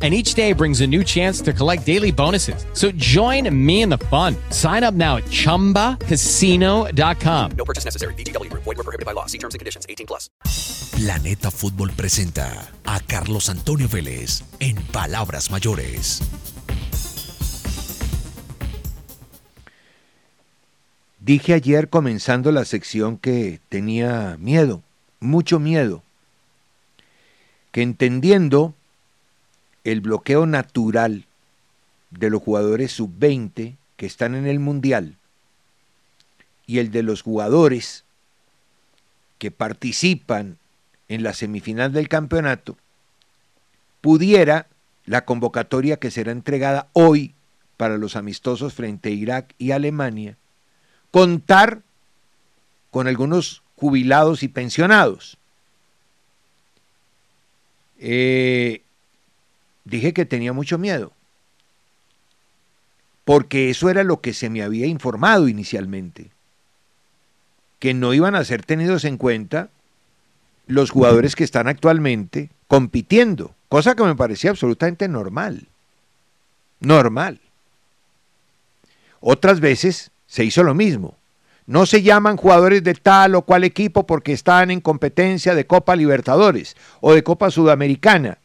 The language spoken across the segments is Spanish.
and each day brings a new chance to collect daily bonuses. So join me in the fun. Sign up now at ChumbaCasino.com. No purchase necessary. BGW. Void were prohibited by law. See terms and conditions. 18 plus. Planeta Fútbol presenta a Carlos Antonio Vélez en Palabras Mayores. Dije ayer comenzando la sección que tenía miedo, mucho miedo, que entendiendo el bloqueo natural de los jugadores sub-20 que están en el Mundial y el de los jugadores que participan en la semifinal del campeonato, pudiera la convocatoria que será entregada hoy para los amistosos frente a Irak y Alemania, contar con algunos jubilados y pensionados. Eh, dije que tenía mucho miedo, porque eso era lo que se me había informado inicialmente, que no iban a ser tenidos en cuenta los jugadores que están actualmente compitiendo, cosa que me parecía absolutamente normal. Normal. Otras veces se hizo lo mismo. No se llaman jugadores de tal o cual equipo porque están en competencia de Copa Libertadores o de Copa Sudamericana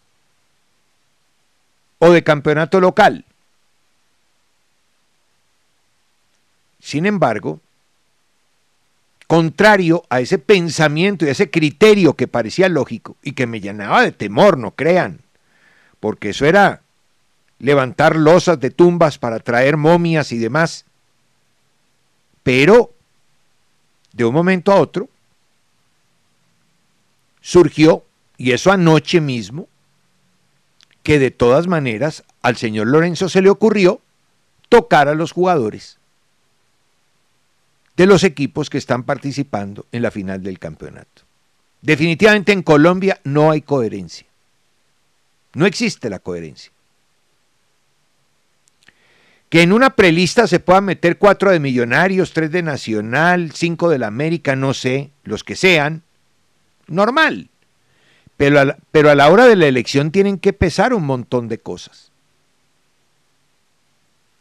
o de campeonato local. Sin embargo, contrario a ese pensamiento y a ese criterio que parecía lógico y que me llenaba de temor, no crean, porque eso era levantar losas de tumbas para traer momias y demás. Pero, de un momento a otro, surgió, y eso anoche mismo, que de todas maneras al señor Lorenzo se le ocurrió tocar a los jugadores de los equipos que están participando en la final del campeonato. Definitivamente en Colombia no hay coherencia. No existe la coherencia. Que en una prelista se puedan meter cuatro de Millonarios, tres de Nacional, cinco de la América, no sé, los que sean, normal. Pero a, la, pero a la hora de la elección tienen que pesar un montón de cosas.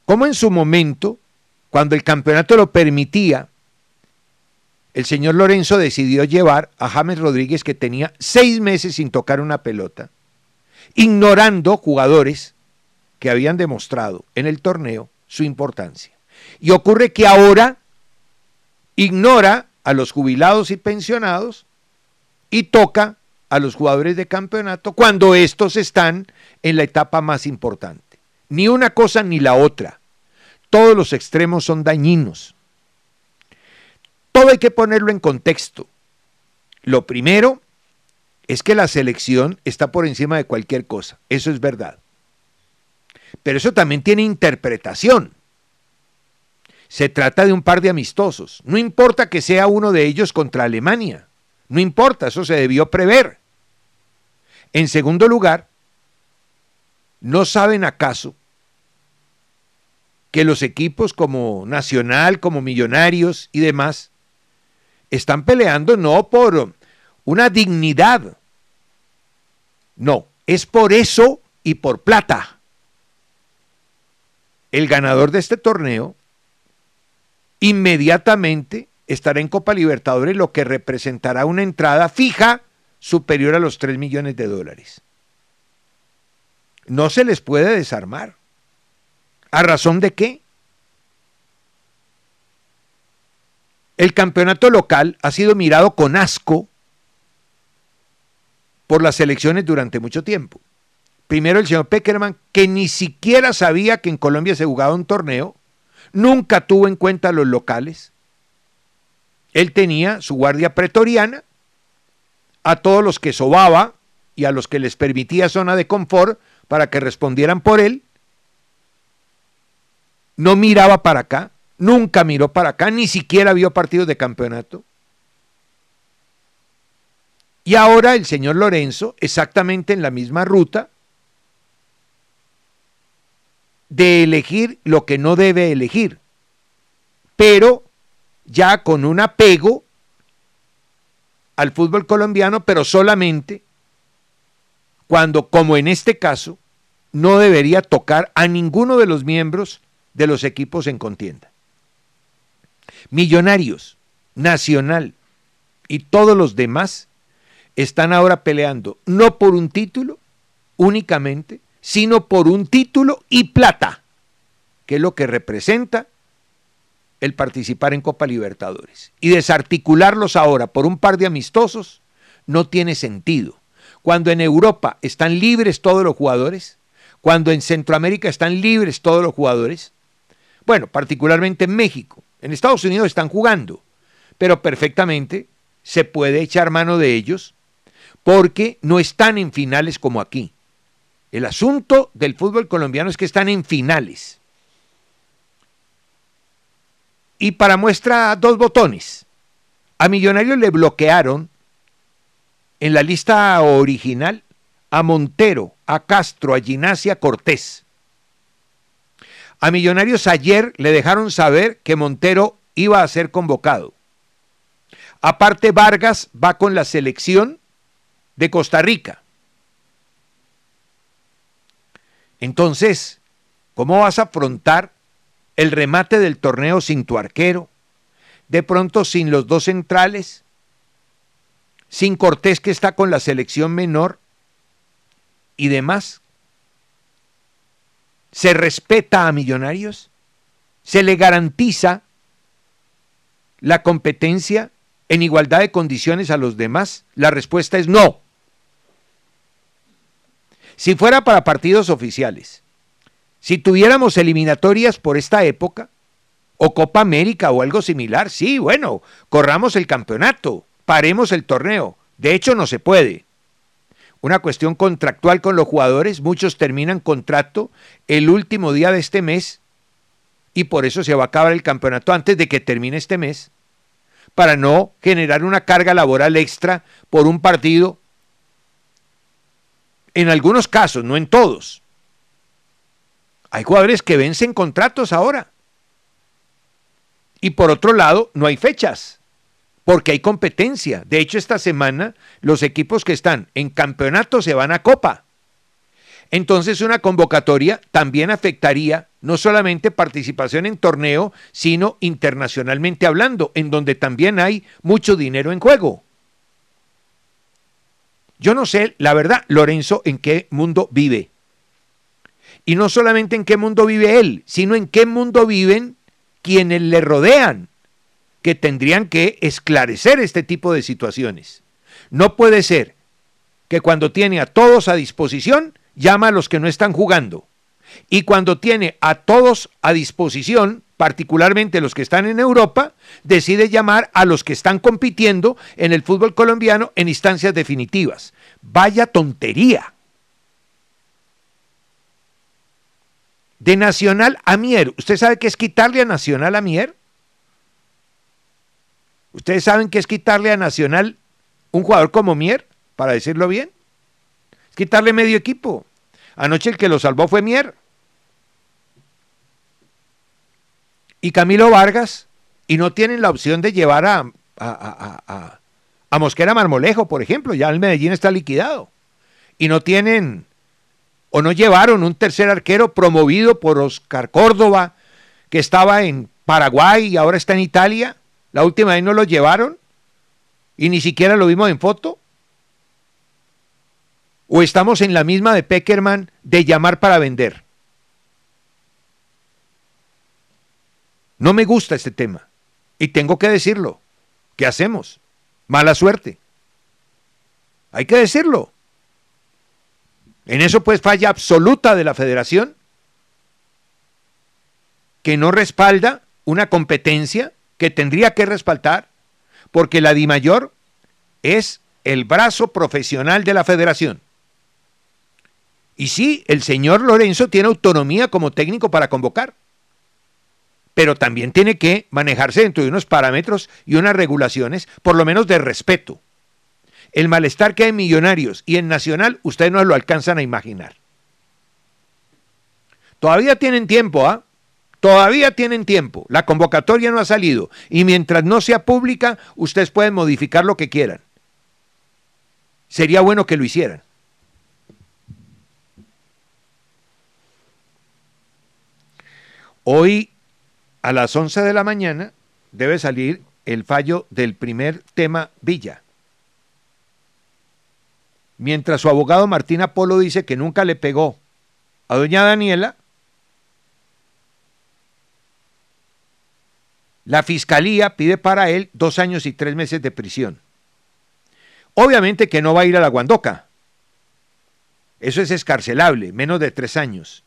Como en su momento, cuando el campeonato lo permitía, el señor Lorenzo decidió llevar a James Rodríguez, que tenía seis meses sin tocar una pelota, ignorando jugadores que habían demostrado en el torneo su importancia. Y ocurre que ahora ignora a los jubilados y pensionados y toca a los jugadores de campeonato cuando estos están en la etapa más importante. Ni una cosa ni la otra. Todos los extremos son dañinos. Todo hay que ponerlo en contexto. Lo primero es que la selección está por encima de cualquier cosa. Eso es verdad. Pero eso también tiene interpretación. Se trata de un par de amistosos. No importa que sea uno de ellos contra Alemania. No importa, eso se debió prever. En segundo lugar, ¿no saben acaso que los equipos como Nacional, como Millonarios y demás están peleando no por una dignidad, no, es por eso y por plata. El ganador de este torneo inmediatamente estará en Copa Libertadores, lo que representará una entrada fija superior a los 3 millones de dólares. No se les puede desarmar. ¿A razón de qué? El campeonato local ha sido mirado con asco por las elecciones durante mucho tiempo. Primero el señor Peckerman, que ni siquiera sabía que en Colombia se jugaba un torneo, nunca tuvo en cuenta los locales. Él tenía su guardia pretoriana, a todos los que sobaba y a los que les permitía zona de confort para que respondieran por él. No miraba para acá, nunca miró para acá, ni siquiera vio partidos de campeonato. Y ahora el señor Lorenzo, exactamente en la misma ruta, de elegir lo que no debe elegir, pero ya con un apego al fútbol colombiano, pero solamente cuando, como en este caso, no debería tocar a ninguno de los miembros de los equipos en contienda. Millonarios, Nacional y todos los demás están ahora peleando no por un título únicamente, sino por un título y plata, que es lo que representa el participar en Copa Libertadores. Y desarticularlos ahora por un par de amistosos no tiene sentido. Cuando en Europa están libres todos los jugadores, cuando en Centroamérica están libres todos los jugadores, bueno, particularmente en México, en Estados Unidos están jugando, pero perfectamente se puede echar mano de ellos porque no están en finales como aquí. El asunto del fútbol colombiano es que están en finales. Y para muestra dos botones. A Millonarios le bloquearon en la lista original a Montero, a Castro, a Ginacia Cortés. A Millonarios ayer le dejaron saber que Montero iba a ser convocado. Aparte, Vargas va con la selección de Costa Rica. Entonces, ¿cómo vas a afrontar el remate del torneo sin tu arquero? De pronto sin los dos centrales, sin Cortés que está con la selección menor y demás. ¿Se respeta a Millonarios? ¿Se le garantiza la competencia en igualdad de condiciones a los demás? La respuesta es no. Si fuera para partidos oficiales, si tuviéramos eliminatorias por esta época, o Copa América o algo similar, sí, bueno, corramos el campeonato, paremos el torneo. De hecho, no se puede. Una cuestión contractual con los jugadores, muchos terminan contrato el último día de este mes y por eso se va a acabar el campeonato antes de que termine este mes, para no generar una carga laboral extra por un partido en algunos casos, no en todos. Hay jugadores que vencen contratos ahora. Y por otro lado, no hay fechas, porque hay competencia. De hecho, esta semana los equipos que están en campeonato se van a Copa. Entonces una convocatoria también afectaría no solamente participación en torneo, sino internacionalmente hablando, en donde también hay mucho dinero en juego. Yo no sé, la verdad, Lorenzo, en qué mundo vive. Y no solamente en qué mundo vive él, sino en qué mundo viven quienes le rodean, que tendrían que esclarecer este tipo de situaciones. No puede ser que cuando tiene a todos a disposición, llama a los que no están jugando. Y cuando tiene a todos a disposición, particularmente los que están en Europa, decide llamar a los que están compitiendo en el fútbol colombiano en instancias definitivas. Vaya tontería. De Nacional a Mier. ¿Usted sabe qué es quitarle a Nacional a Mier? ¿Ustedes saben qué es quitarle a Nacional un jugador como Mier? Para decirlo bien. Es quitarle medio equipo. Anoche el que lo salvó fue Mier. y Camilo Vargas y no tienen la opción de llevar a, a, a, Mosquera Marmolejo, por ejemplo, ya el Medellín está liquidado. Y no tienen o no llevaron un tercer arquero promovido por Oscar Córdoba, que estaba en Paraguay y ahora está en Italia. La última vez no lo llevaron y ni siquiera lo vimos en foto. ¿O estamos en la misma de Peckerman de llamar para vender? No me gusta este tema. Y tengo que decirlo. ¿Qué hacemos? Mala suerte. Hay que decirlo. En eso pues falla absoluta de la federación que no respalda una competencia que tendría que respaldar porque la DIMAYOR es el brazo profesional de la federación. Y sí, el señor Lorenzo tiene autonomía como técnico para convocar, pero también tiene que manejarse dentro de unos parámetros y unas regulaciones, por lo menos de respeto. El malestar que hay en Millonarios y en Nacional, ustedes no lo alcanzan a imaginar. Todavía tienen tiempo, ¿ah? Todavía tienen tiempo. La convocatoria no ha salido. Y mientras no sea pública, ustedes pueden modificar lo que quieran. Sería bueno que lo hicieran. Hoy a las 11 de la mañana debe salir el fallo del primer tema Villa. Mientras su abogado Martín Apolo dice que nunca le pegó a doña Daniela, la fiscalía pide para él dos años y tres meses de prisión. Obviamente que no va a ir a la Guandoca. Eso es escarcelable, menos de tres años.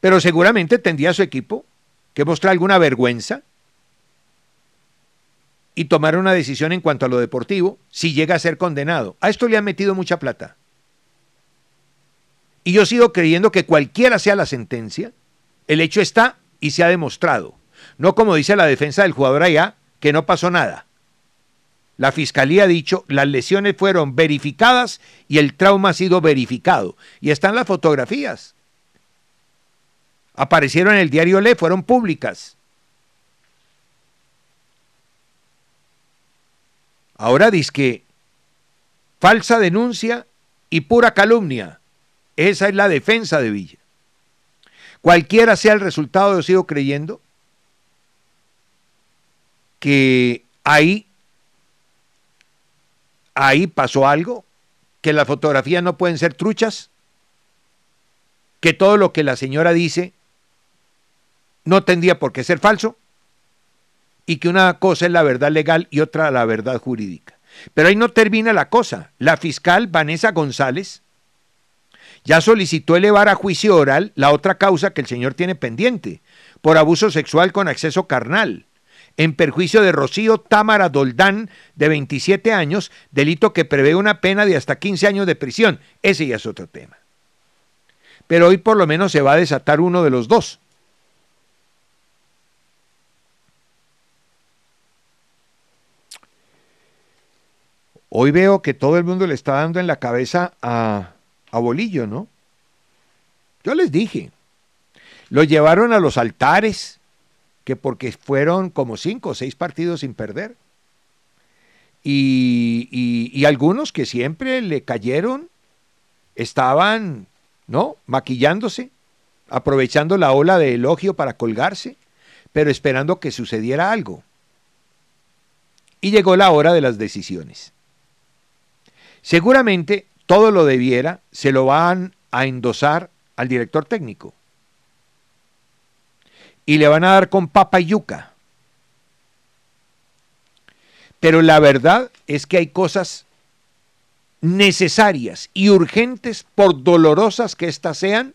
Pero seguramente tendría su equipo que mostrar alguna vergüenza y tomar una decisión en cuanto a lo deportivo si llega a ser condenado. A esto le han metido mucha plata. Y yo sigo creyendo que cualquiera sea la sentencia, el hecho está y se ha demostrado. No como dice la defensa del jugador allá, que no pasó nada. La fiscalía ha dicho, las lesiones fueron verificadas y el trauma ha sido verificado. Y están las fotografías aparecieron en el diario Le, fueron públicas. Ahora dice que falsa denuncia y pura calumnia. Esa es la defensa de Villa. Cualquiera sea el resultado, yo sigo creyendo que ahí, ahí pasó algo, que las fotografías no pueden ser truchas, que todo lo que la señora dice no tendría por qué ser falso y que una cosa es la verdad legal y otra la verdad jurídica. Pero ahí no termina la cosa. La fiscal Vanessa González ya solicitó elevar a juicio oral la otra causa que el señor tiene pendiente, por abuso sexual con acceso carnal, en perjuicio de Rocío Támara Doldán, de 27 años, delito que prevé una pena de hasta 15 años de prisión. Ese ya es otro tema. Pero hoy por lo menos se va a desatar uno de los dos. Hoy veo que todo el mundo le está dando en la cabeza a, a Bolillo, ¿no? Yo les dije, lo llevaron a los altares, que porque fueron como cinco o seis partidos sin perder. Y, y, y, algunos que siempre le cayeron estaban, ¿no? Maquillándose, aprovechando la ola de elogio para colgarse, pero esperando que sucediera algo. Y llegó la hora de las decisiones. Seguramente todo lo debiera, se lo van a endosar al director técnico. Y le van a dar con papa y yuca. Pero la verdad es que hay cosas necesarias y urgentes, por dolorosas que éstas sean,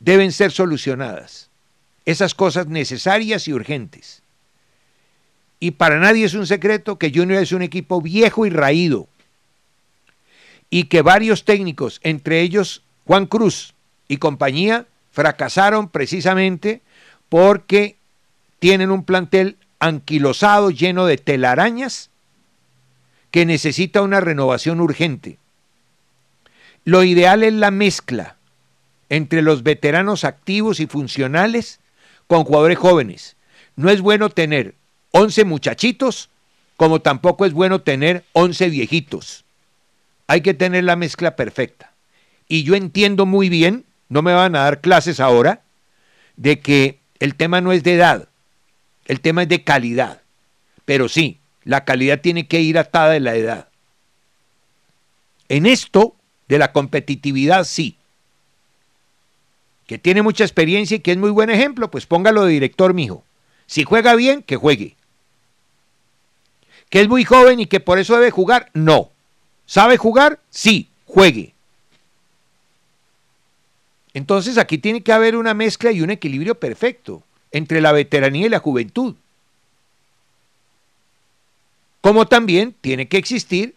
deben ser solucionadas. Esas cosas necesarias y urgentes. Y para nadie es un secreto que Junior es un equipo viejo y raído y que varios técnicos, entre ellos Juan Cruz y compañía, fracasaron precisamente porque tienen un plantel anquilosado, lleno de telarañas, que necesita una renovación urgente. Lo ideal es la mezcla entre los veteranos activos y funcionales con jugadores jóvenes. No es bueno tener 11 muchachitos, como tampoco es bueno tener 11 viejitos. Hay que tener la mezcla perfecta. Y yo entiendo muy bien, no me van a dar clases ahora, de que el tema no es de edad, el tema es de calidad. Pero sí, la calidad tiene que ir atada de la edad. En esto de la competitividad, sí. Que tiene mucha experiencia y que es muy buen ejemplo, pues póngalo de director, mijo. Si juega bien, que juegue. Que es muy joven y que por eso debe jugar, no. ¿Sabe jugar? Sí, juegue. Entonces aquí tiene que haber una mezcla y un equilibrio perfecto entre la veteranía y la juventud. Como también tiene que existir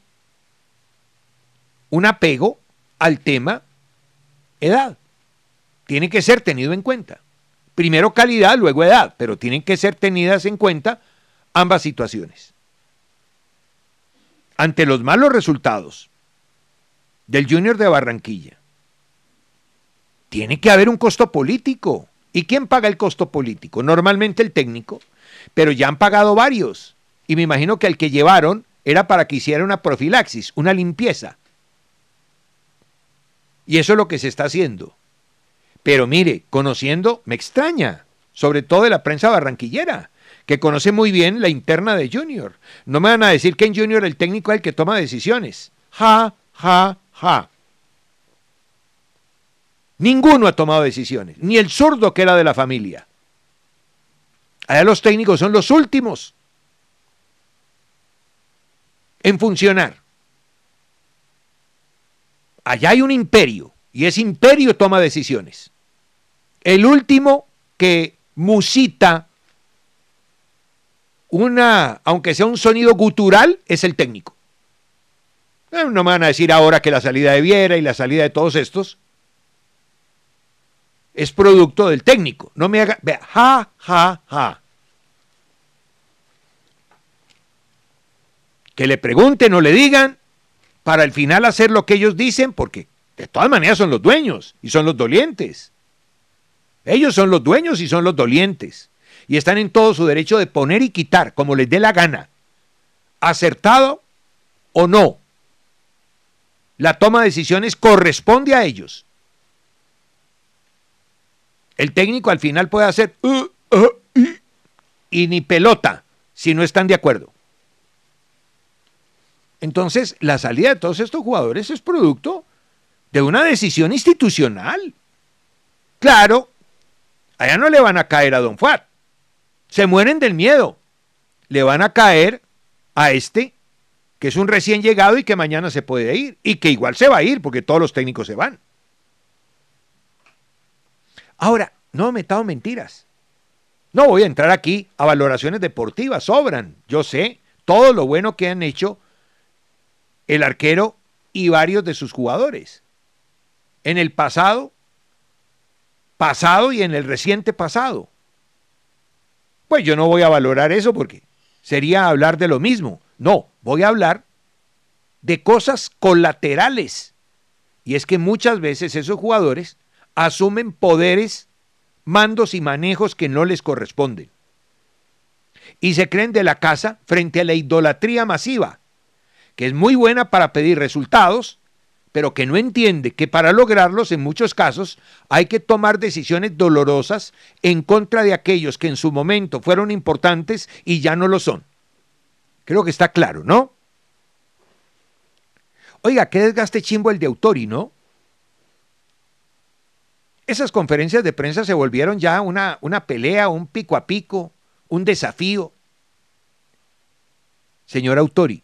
un apego al tema edad. Tiene que ser tenido en cuenta. Primero calidad, luego edad, pero tienen que ser tenidas en cuenta ambas situaciones. Ante los malos resultados del Junior de Barranquilla, tiene que haber un costo político. ¿Y quién paga el costo político? Normalmente el técnico, pero ya han pagado varios. Y me imagino que el que llevaron era para que hiciera una profilaxis, una limpieza. Y eso es lo que se está haciendo. Pero mire, conociendo, me extraña, sobre todo de la prensa barranquillera, que conoce muy bien la interna de Junior. No me van a decir que en Junior el técnico es el que toma decisiones. Ja, ja, ja. Ninguno ha tomado decisiones, ni el zurdo que era de la familia. Allá los técnicos son los últimos en funcionar. Allá hay un imperio y ese imperio toma decisiones. El último que musita una, aunque sea un sonido gutural, es el técnico. Eh, no me van a decir ahora que la salida de Viera y la salida de todos estos es producto del técnico. No me haga, vea, ja, ja, ja. Que le pregunten o le digan para al final hacer lo que ellos dicen, porque de todas maneras son los dueños y son los dolientes. Ellos son los dueños y son los dolientes. Y están en todo su derecho de poner y quitar, como les dé la gana. Acertado o no. La toma de decisiones corresponde a ellos. El técnico al final puede hacer uh, uh, y ni pelota si no están de acuerdo. Entonces, la salida de todos estos jugadores es producto de una decisión institucional. Claro, allá no le van a caer a Don Fuat. Se mueren del miedo. Le van a caer a este, que es un recién llegado y que mañana se puede ir. Y que igual se va a ir porque todos los técnicos se van. Ahora, no he metado mentiras. No voy a entrar aquí a valoraciones deportivas, sobran. Yo sé todo lo bueno que han hecho el arquero y varios de sus jugadores. En el pasado, pasado y en el reciente pasado. Pues yo no voy a valorar eso porque sería hablar de lo mismo. No, voy a hablar de cosas colaterales. Y es que muchas veces esos jugadores asumen poderes, mandos y manejos que no les corresponden. Y se creen de la casa frente a la idolatría masiva que es muy buena para pedir resultados, pero que no entiende que para lograrlos en muchos casos hay que tomar decisiones dolorosas en contra de aquellos que en su momento fueron importantes y ya no lo son. Creo que está claro, ¿no? Oiga, qué desgaste chimbo el de Autori, ¿no? Esas conferencias de prensa se volvieron ya una, una pelea, un pico a pico, un desafío. Señor Autori,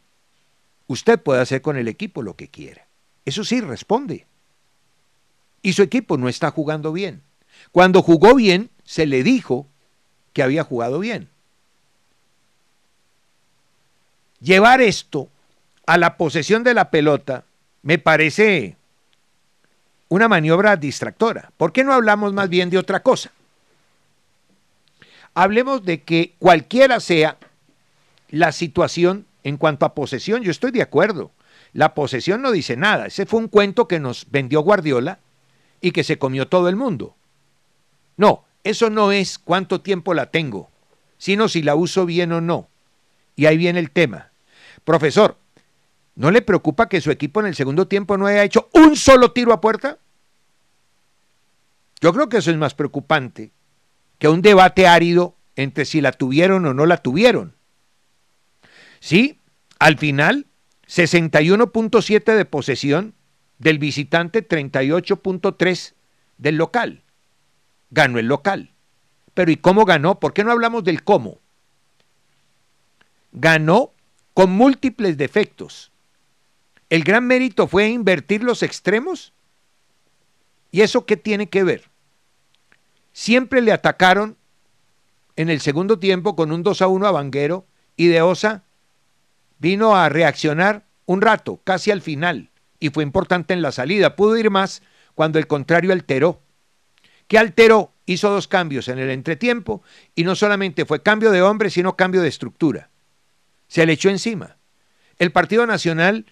Usted puede hacer con el equipo lo que quiera. Eso sí, responde. Y su equipo no está jugando bien. Cuando jugó bien, se le dijo que había jugado bien. Llevar esto a la posesión de la pelota me parece una maniobra distractora. ¿Por qué no hablamos más bien de otra cosa? Hablemos de que cualquiera sea la situación en cuanto a posesión, yo estoy de acuerdo. La posesión no dice nada. Ese fue un cuento que nos vendió Guardiola y que se comió todo el mundo. No, eso no es cuánto tiempo la tengo, sino si la uso bien o no. Y ahí viene el tema. Profesor, ¿no le preocupa que su equipo en el segundo tiempo no haya hecho un solo tiro a puerta? Yo creo que eso es más preocupante que un debate árido entre si la tuvieron o no la tuvieron. Sí, al final, 61.7 de posesión del visitante, 38.3 del local. Ganó el local. Pero ¿y cómo ganó? ¿Por qué no hablamos del cómo? Ganó con múltiples defectos. El gran mérito fue invertir los extremos ¿Y eso qué tiene que ver? Siempre le atacaron en el segundo tiempo con un 2 a 1 a Vanguero y De Osa vino a reaccionar un rato, casi al final, y fue importante en la salida. Pudo ir más cuando el contrario alteró. ¿Qué alteró? Hizo dos cambios en el entretiempo y no solamente fue cambio de hombre, sino cambio de estructura. Se le echó encima. El Partido Nacional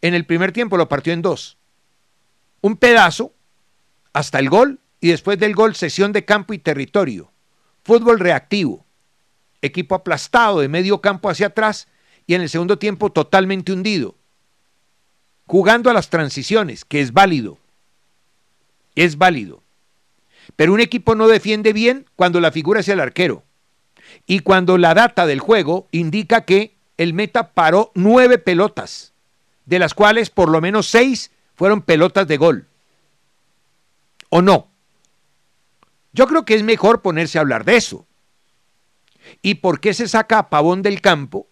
en el primer tiempo lo partió en dos. Un pedazo hasta el gol y después del gol sesión de campo y territorio. Fútbol reactivo. Equipo aplastado de medio campo hacia atrás y en el segundo tiempo totalmente hundido. Jugando a las transiciones, que es válido. Es válido. Pero un equipo no defiende bien cuando la figura es el arquero. Y cuando la data del juego indica que el meta paró nueve pelotas, de las cuales por lo menos seis fueron pelotas de gol. ¿O no? Yo creo que es mejor ponerse a hablar de eso. ¿Y por qué se saca a Pavón del campo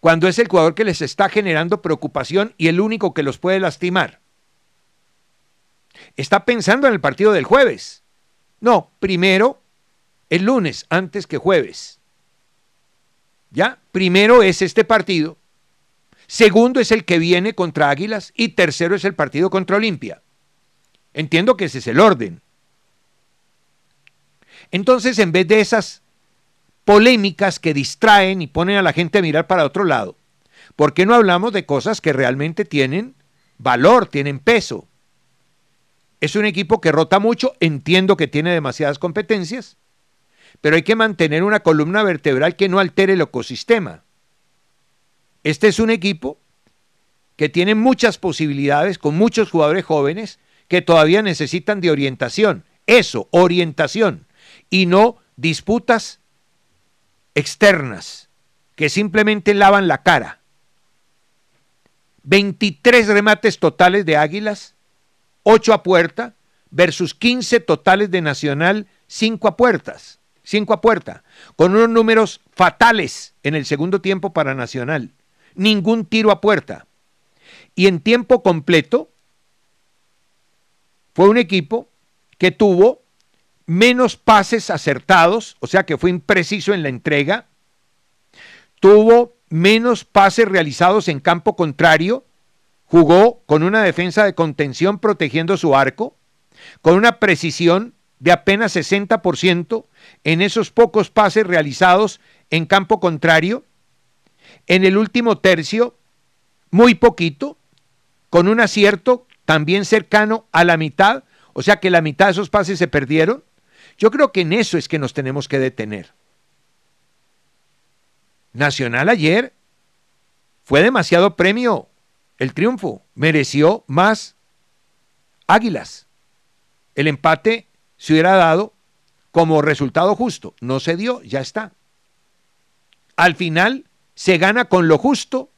cuando es el jugador que les está generando preocupación y el único que los puede lastimar? Está pensando en el partido del jueves. No, primero el lunes antes que jueves. ¿Ya? Primero es este partido. Segundo es el que viene contra Águilas y tercero es el partido contra Olimpia. Entiendo que ese es el orden. Entonces, en vez de esas polémicas que distraen y ponen a la gente a mirar para otro lado, ¿por qué no hablamos de cosas que realmente tienen valor, tienen peso? Es un equipo que rota mucho, entiendo que tiene demasiadas competencias, pero hay que mantener una columna vertebral que no altere el ecosistema. Este es un equipo que tiene muchas posibilidades, con muchos jugadores jóvenes que todavía necesitan de orientación. Eso, orientación y no disputas externas que simplemente lavan la cara. 23 remates totales de Águilas, 8 a puerta, versus 15 totales de Nacional, 5 a puertas, 5 a puerta, con unos números fatales en el segundo tiempo para Nacional. Ningún tiro a puerta. Y en tiempo completo fue un equipo que tuvo menos pases acertados, o sea que fue impreciso en la entrega, tuvo menos pases realizados en campo contrario, jugó con una defensa de contención protegiendo su arco, con una precisión de apenas 60% en esos pocos pases realizados en campo contrario, en el último tercio, muy poquito, con un acierto también cercano a la mitad, o sea que la mitad de esos pases se perdieron, yo creo que en eso es que nos tenemos que detener. Nacional ayer fue demasiado premio el triunfo, mereció más Águilas. El empate se hubiera dado como resultado justo, no se dio, ya está. Al final se gana con lo justo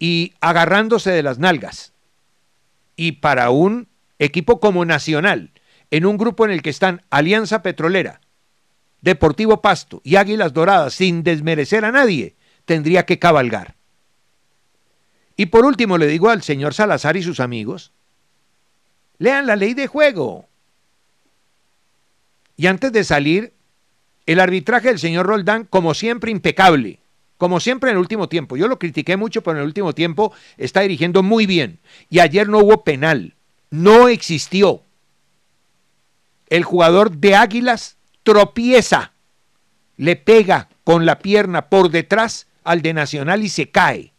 y agarrándose de las nalgas. Y para un equipo como Nacional, en un grupo en el que están Alianza Petrolera, Deportivo Pasto y Águilas Doradas, sin desmerecer a nadie, tendría que cabalgar. Y por último le digo al señor Salazar y sus amigos, lean la ley de juego. Y antes de salir, el arbitraje del señor Roldán, como siempre, impecable. Como siempre en el último tiempo. Yo lo critiqué mucho, pero en el último tiempo está dirigiendo muy bien. Y ayer no hubo penal. No existió el jugador de Águilas tropieza, le pega con la pierna por detrás al de Nacional y se cae.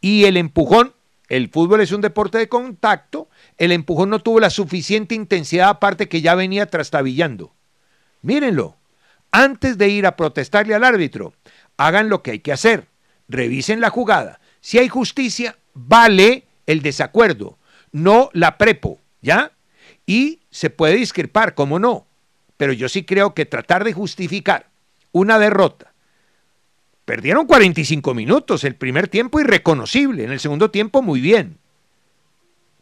Y el empujón, el fútbol es un deporte de contacto, el empujón no tuvo la suficiente intensidad aparte que ya venía trastabillando. Mírenlo, antes de ir a protestarle al árbitro, hagan lo que hay que hacer, revisen la jugada. Si hay justicia, vale el desacuerdo, no la prepo, ¿ya? Y se puede discrepar, cómo no, pero yo sí creo que tratar de justificar una derrota. Perdieron 45 minutos, el primer tiempo irreconocible, en el segundo tiempo muy bien.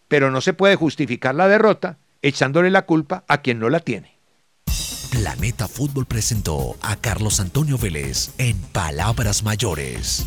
Pero no se puede justificar la derrota echándole la culpa a quien no la tiene. Planeta Fútbol presentó a Carlos Antonio Vélez en Palabras Mayores.